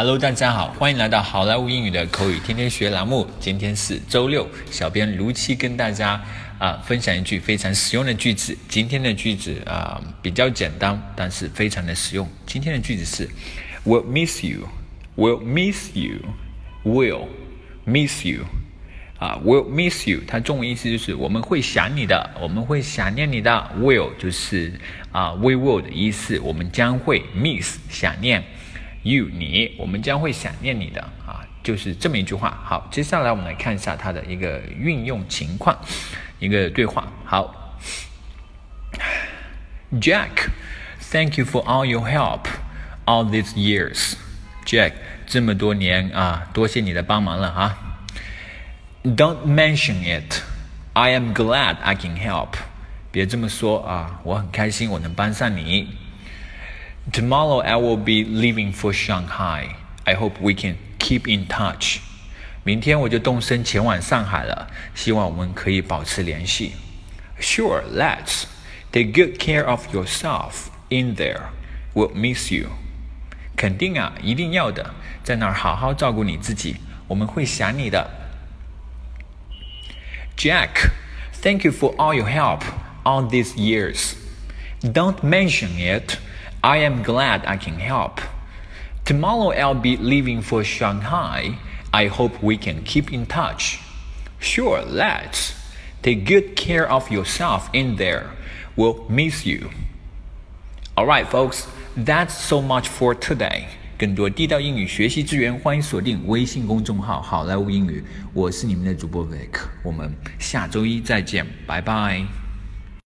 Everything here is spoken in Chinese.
Hello，大家好，欢迎来到好莱坞英语的口语天天学栏目。今天是周六，小编如期跟大家啊分享一句非常实用的句子。今天的句子啊比较简单，但是非常的实用。今天的句子是 Will miss you, will miss you, will miss you 啊，will miss you，它中文意思就是我们会想你的，我们会想念你的。Will 就是啊，we will 的意思，我们将会 miss 想念。You 你，我们将会想念你的啊，就是这么一句话。好，接下来我们来看一下它的一个运用情况，一个对话。好，Jack，Thank you for all your help all these years。Jack，这么多年啊，多谢你的帮忙了哈。Don't mention it. I am glad I can help. 别这么说啊，我很开心我能帮上你。Tomorrow I will be leaving for Shanghai. I hope we can keep in touch. 明天我就动身前往上海了，希望我们可以保持联系。Sure, let's. Take good care of yourself in there. We'll miss you. 肯定啊，一定要的，在那儿好好照顾你自己，我们会想你的。Jack, thank you for all your help all these years. Don't mention it. I am glad I can help. Tomorrow I'll be leaving for Shanghai. I hope we can keep in touch. Sure, let's. Take good care of yourself in there. We'll miss you. Alright, folks, that's so much for today. 更多地道英语学习资源，欢迎锁定微信公众号“好莱坞英语”。我是你们的主播 Vic，我们下周一再见，拜拜。